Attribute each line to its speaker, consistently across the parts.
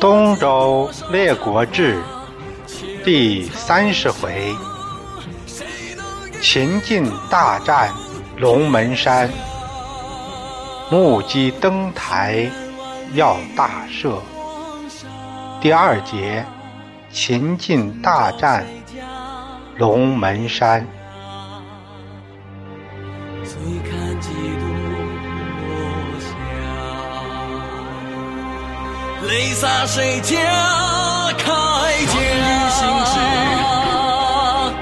Speaker 1: 东周列国志第三十回：秦晋大战龙门山，目击登台要大赦。第二节：秦晋大战龙门山。泪洒谁家铠甲？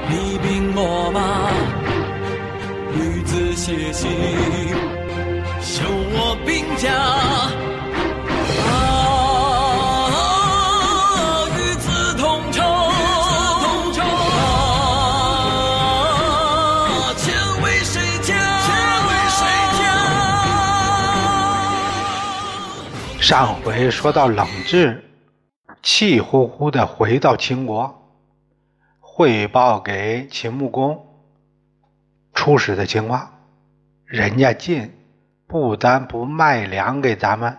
Speaker 1: 你兵我马，女子写信，修我兵家。上回说到冷智气呼呼的回到秦国，汇报给秦穆公出使的情况。人家晋不但不卖粮给咱们，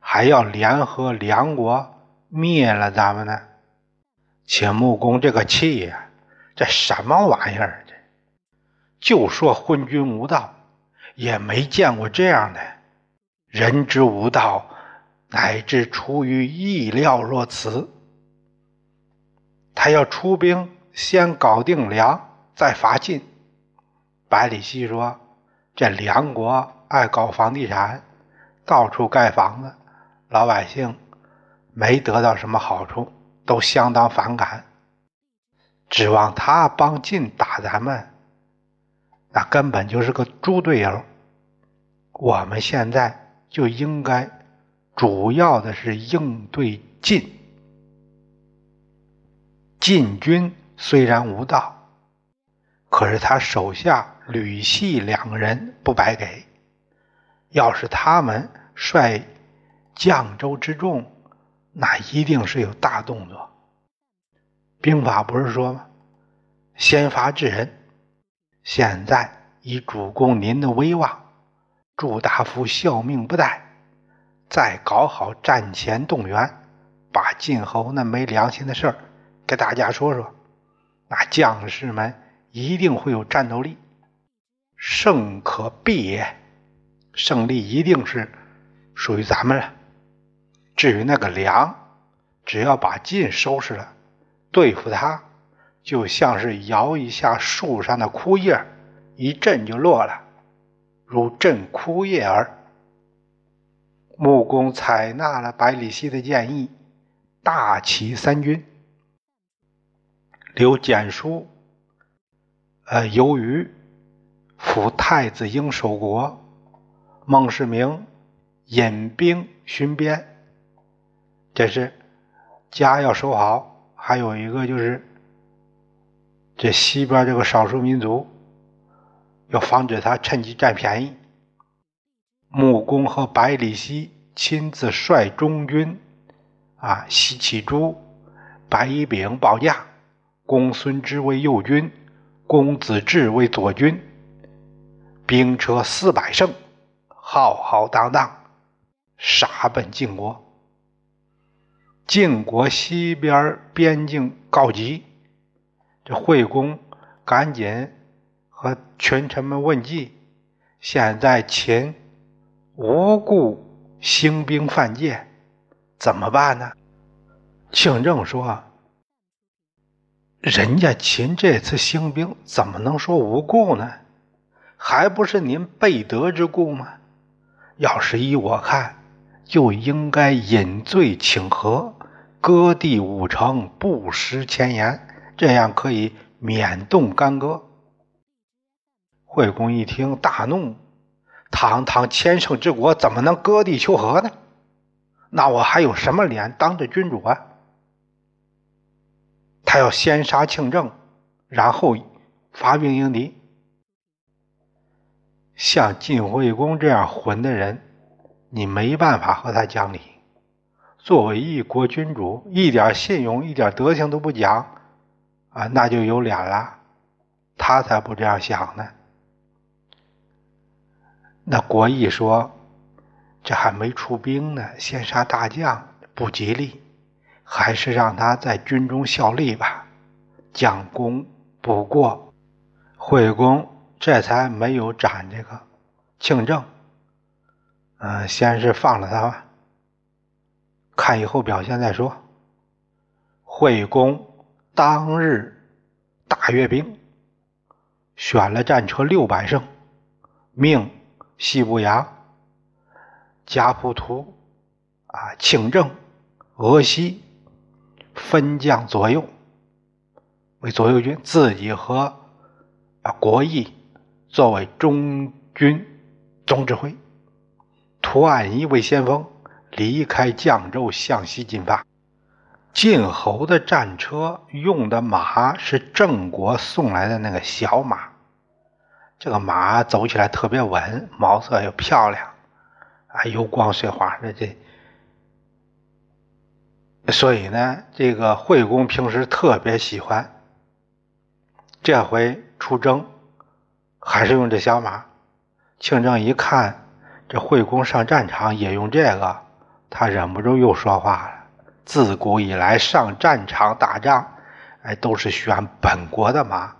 Speaker 1: 还要联合梁国灭了咱们呢。秦穆公这个气呀，这什么玩意儿？这就说昏君无道，也没见过这样的人之无道。乃至出于意料若此，他要出兵，先搞定梁，再伐晋。百里奚说：“这梁国爱搞房地产，到处盖房子，老百姓没得到什么好处，都相当反感。指望他帮晋打咱们，那根本就是个猪队友。我们现在就应该。”主要的是应对晋。晋军虽然无道，可是他手下吕系两个人不白给。要是他们率绛州之众，那一定是有大动作。兵法不是说吗？先发制人。现在以主公您的威望，祝大夫效命不怠。再搞好战前动员，把晋侯那没良心的事儿给大家说说，那将士们一定会有战斗力，胜可必也，胜利一定是属于咱们了。至于那个梁，只要把晋收拾了，对付他就像是摇一下树上的枯叶，一震就落了，如震枯叶儿。穆公采纳了百里奚的建议，大齐三军。留简书，呃，由于辅太子婴守国，孟世明引兵巡边。这是家要守好，还有一个就是这西边这个少数民族，要防止他趁机占便宜。穆公和百里奚亲自率中军，啊，西乞诸、白乙丙保驾，公孙支为右军，公子至为左军，兵车四百乘，浩浩荡荡，杀奔晋国。晋国西边边境告急，这惠公赶紧和群臣们问计，现在秦。无故兴兵犯界，怎么办呢？庆正说：“人家秦这次兴兵，怎么能说无故呢？还不是您备德之故吗？要是依我看，就应该引罪请和，割地五城，不失前言，这样可以免动干戈。”惠公一听，大怒。堂堂千乘之国，怎么能割地求和呢？那我还有什么脸当着君主啊？他要先杀庆正，然后发兵迎敌。像晋惠公这样混的人，你没办法和他讲理。作为一国君主，一点信用、一点德行都不讲啊，那就有脸了。他才不这样想呢。那国义说：“这还没出兵呢，先杀大将不吉利。还是让他在军中效力吧，将功补过。惠公这才没有斩这个庆正，嗯，先是放了他吧，看以后表现再说。惠公当日大阅兵，选了战车六百乘，命西部阳、贾普图、啊清正、俄西分将左右，为左右军，自己和啊国义作为中军总指挥，图案一为先锋，离开绛州向西进发。晋侯的战车用的马是郑国送来的那个小马，这个马走起来特别稳，毛色又漂亮，啊，油光水滑的这，所以呢，这个惠公平时特别喜欢。这回出征还是用这小马，庆正一看这惠公上战场也用这个，他忍不住又说话了。自古以来，上战场打仗，哎，都是选本国的马，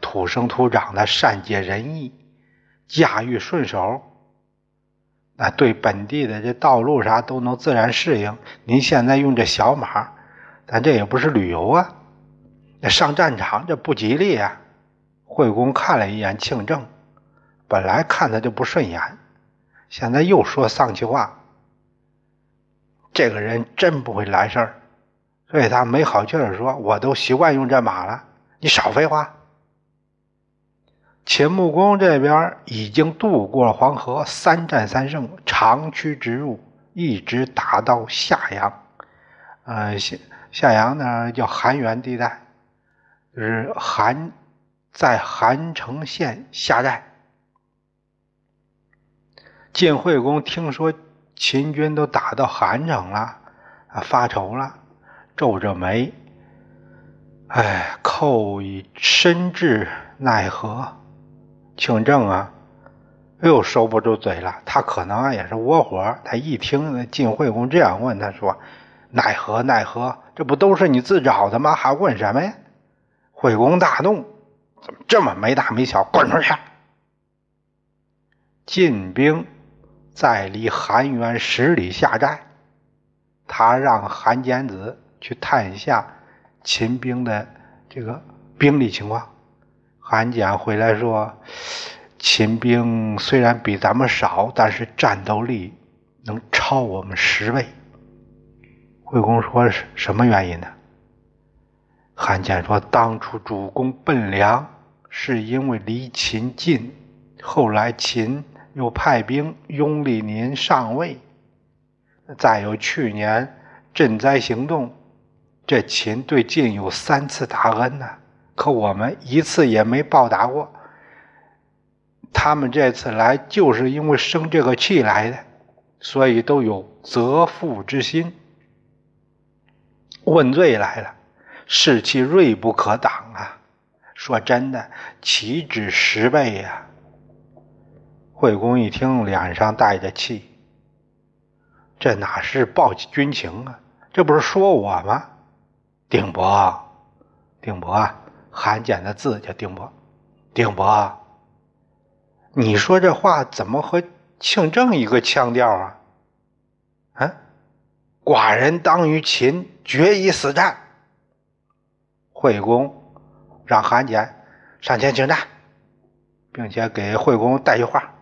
Speaker 1: 土生土长的，善解人意，驾驭顺手，那对本地的这道路啥都能自然适应。您现在用这小马，咱这也不是旅游啊，那上战场这不吉利啊。惠公看了一眼庆正，本来看他就不顺眼，现在又说丧气话。这个人真不会来事儿，所以他没好气儿说：“我都习惯用这马了，你少废话。”秦穆公这边已经渡过了黄河，三战三胜，长驱直入，一直打到夏阳。呃，夏夏阳呢叫韩原地带，就是韩在韩城县下寨。晋惠公听说。秦军都打到韩城了，啊，发愁了，皱着眉，哎，寇以深至，奈何？庆正啊，又收不住嘴了。他可能也是窝火，他一听晋惠公这样问，他说：“奈何？奈何？这不都是你自找的吗？还问什么呀？”惠公大怒：“怎么这么没大没小？滚出去！”晋兵。在离韩原十里下寨，他让韩简子去探一下秦兵的这个兵力情况。韩简回来说，秦兵虽然比咱们少，但是战斗力能超我们十倍。惠公说是什么原因呢？韩简说，当初主公奔梁是因为离秦近，后来秦。又派兵拥立您上位，再有去年赈灾行动，这秦对晋有三次大恩呢，可我们一次也没报答过。他们这次来就是因为生这个气来的，所以都有责父之心。问罪来了，士气锐不可挡啊！说真的，岂止十倍呀？惠公一听，脸上带着气。这哪是报军情啊？这不是说我吗？丁伯，丁伯，韩简的字叫丁伯。丁伯，你说这话怎么和庆正一个腔调啊？啊，寡人当与秦决一死战。惠公让韩简上前请战，并且给惠公带句话。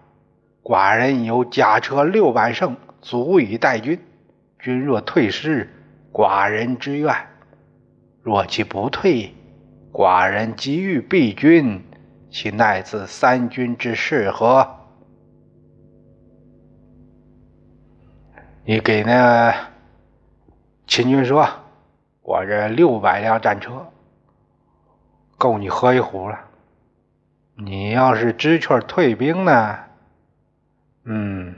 Speaker 1: 寡人有甲车六百乘，足以带军。君若退师，寡人之愿；若其不退，寡人急欲避军，其奈自三军之事何？你给那秦军说，我这六百辆战车够你喝一壶了。你要是知趣退兵呢？嗯，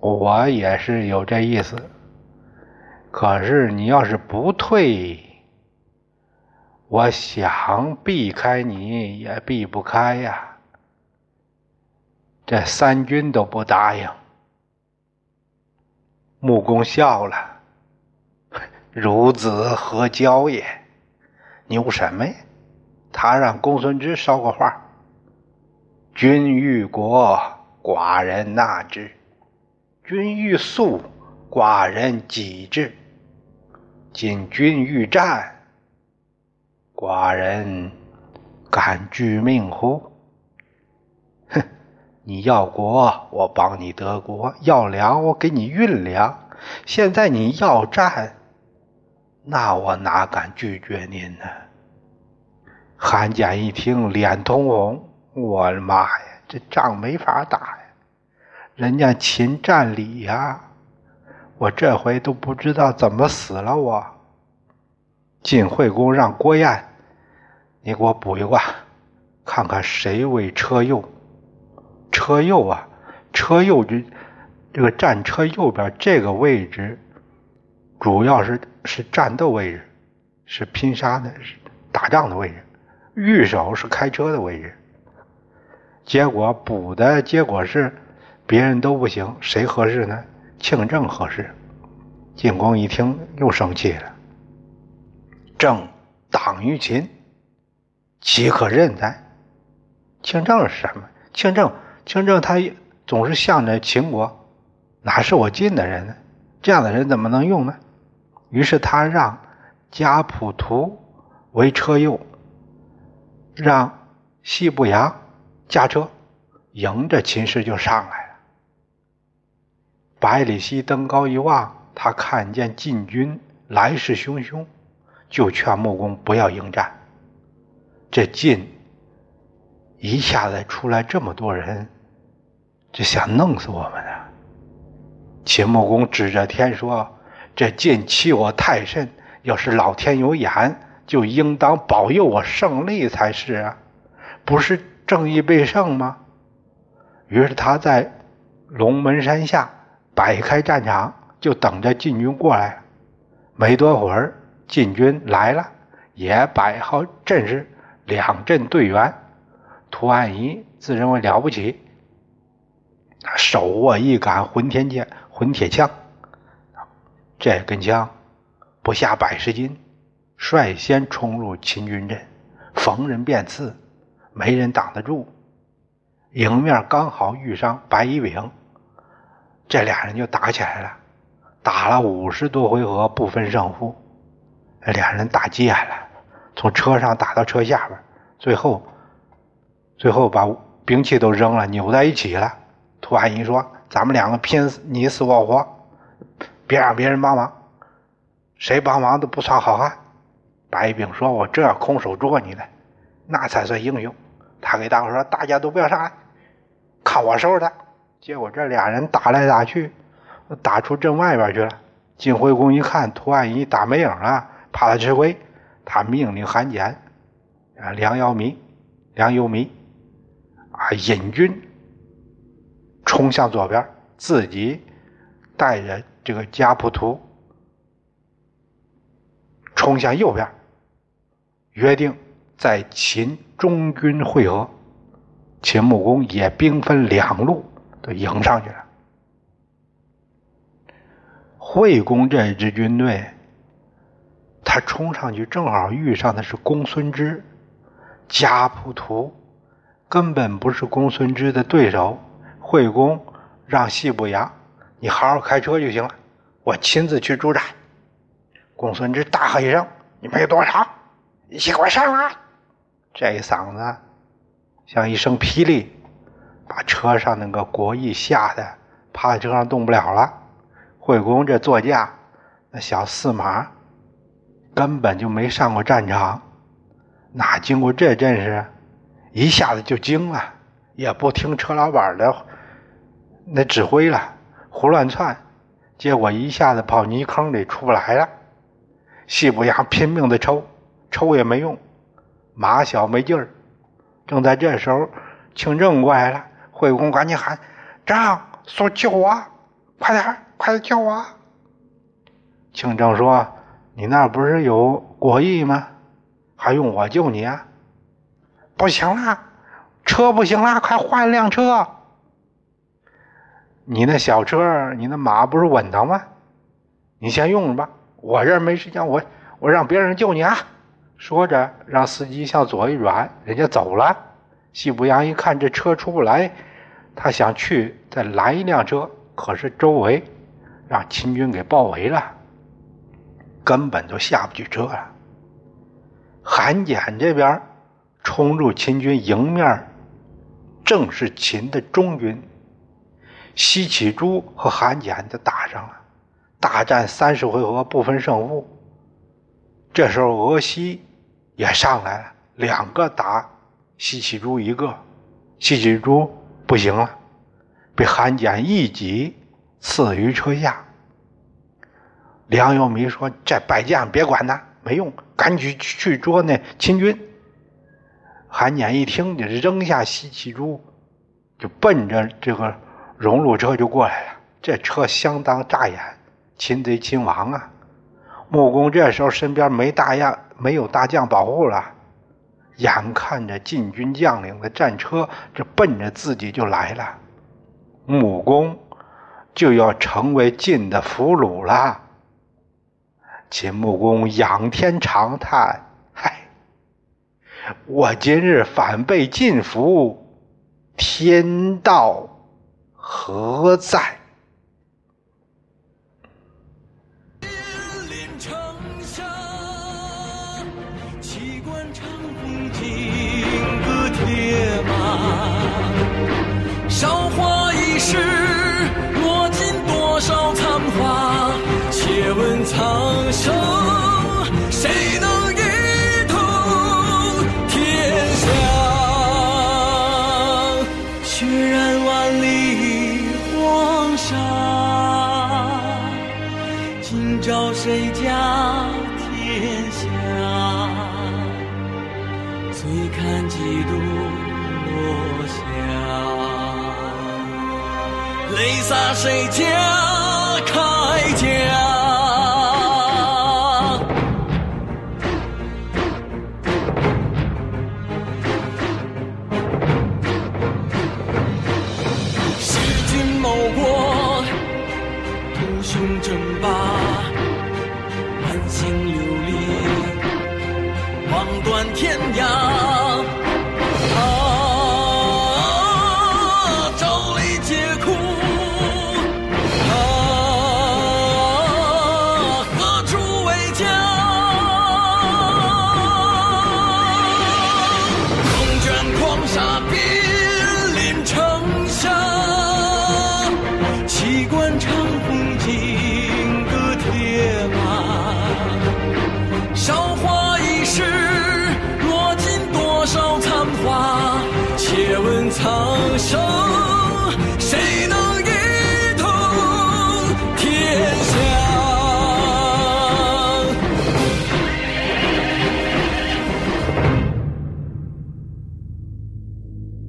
Speaker 1: 我也是有这意思。可是你要是不退，我想避开你也避不开呀。这三军都不答应。穆公笑了，孺子何教也？牛什么呀？他让公孙支捎个话：君欲国，寡人纳之；君欲速，寡人己之。今君欲战，寡人敢拒命乎？哼！你要国，我帮你得国；要粮，我给你运粮。现在你要战，那我哪敢拒绝您呢？韩简一听，脸通红。我的妈呀，这仗没法打呀！人家秦占理呀，我这回都不知道怎么死了。我晋惠公让郭燕，你给我补一卦，看看谁为车右。车右啊，车右这这个战车右边这个位置，主要是是战斗位置，是拼杀的，是打仗的位置。御手是开车的位置。结果补的结果是，别人都不行，谁合适呢？庆正合适。晋公一听又生气了。正党于秦，岂可任哉？清正是什么？清正。清正他总是向着秦国，哪是我晋的人呢？这样的人怎么能用呢？于是他让家仆图为车右，让西部阳驾车，迎着秦师就上来了。百里奚登高一望，他看见晋军来势汹汹，就劝穆公不要迎战。这晋。一下子出来这么多人，就想弄死我们呢。秦穆公指着天说：“这晋欺我太甚，要是老天有眼，就应当保佑我胜利才是啊！不是正义倍胜吗？”于是他在龙门山下摆开战场，就等着晋军过来。没多会儿，晋军来了，也摆好阵势，两阵对圆。屠岸仪自认为了不起，手握一杆混天剑、混铁枪，这根枪不下百十斤，率先冲入秦军阵，逢人便刺，没人挡得住。迎面刚好遇上白乙丙，这俩人就打起来了，打了五十多回合不分胜负，俩人打急眼了，从车上打到车下边，最后。最后把兵器都扔了，扭在一起了。屠岸仪说：“咱们两个拼死，你死我活，别让别人帮忙，谁帮忙都不算好汉。”白乙丙说：“我这要空手捉你呢，那才算英雄。”他给大伙说：“大家都不要上来，看我收拾他。”结果这俩人打来打去，打出阵外边去了。晋惠公一看屠岸仪打没影了，怕他吃亏，他命令韩简、啊梁瑶弥、梁幽弥。啊！引军冲向左边，自己带着这个家仆图冲向右边，约定在秦中军会合。秦穆公也兵分两路，都迎上去了。惠公这支军队，他冲上去，正好遇上的是公孙支、家仆图。根本不是公孙支的对手。惠公让细不扬，你好好开车就行了，我亲自去助战。公孙支大喝一声：“你们有多少？一起给我上来！”这一嗓子像一声霹雳，把车上那个国义吓得趴在车上动不了了。惠公这座驾，那小四马根本就没上过战场，哪经过这阵势？一下子就惊了，也不听车老板的那指挥了，胡乱窜，结果一下子跑泥坑里出不来了。西伯牙拼命的抽，抽也没用，马小没劲儿。正在这时候，清正过来了，惠公赶紧喊：“张，说救我，快点，快点救我！”清正说：“你那不是有国义吗？还用我救你啊？”不行了，车不行了，快换辆车。你那小车，你那马不是稳当吗？你先用着吧，我这儿没时间，我我让别人救你啊！说着，让司机向左一转，人家走了。西伯阳一看这车出不来，他想去再拦一辆车，可是周围让秦军给包围了，根本就下不去车了。韩简这边冲入秦军迎面，正是秦的中军。西起珠和韩简就打上了，大战三十回合不分胜负。这时候俄西也上来了，两个打西起珠一个，西起珠不行了，被韩简一戟刺于车下。梁友弥说：“这败将别管他，没用，赶紧去捉那秦军。”韩简一听，就扔下西岐珠，就奔着这个。荣禄车就过来了，这车相当扎眼，擒贼擒王啊！穆公这时候身边没大将，没有大将保护了，眼看着晋军将领的战车这奔着自己就来了，穆公就要成为晋的俘虏了。秦穆公仰天长叹：“嗨，我今日反被晋服，天道！”何在？
Speaker 2: 韶洒谁家铠甲？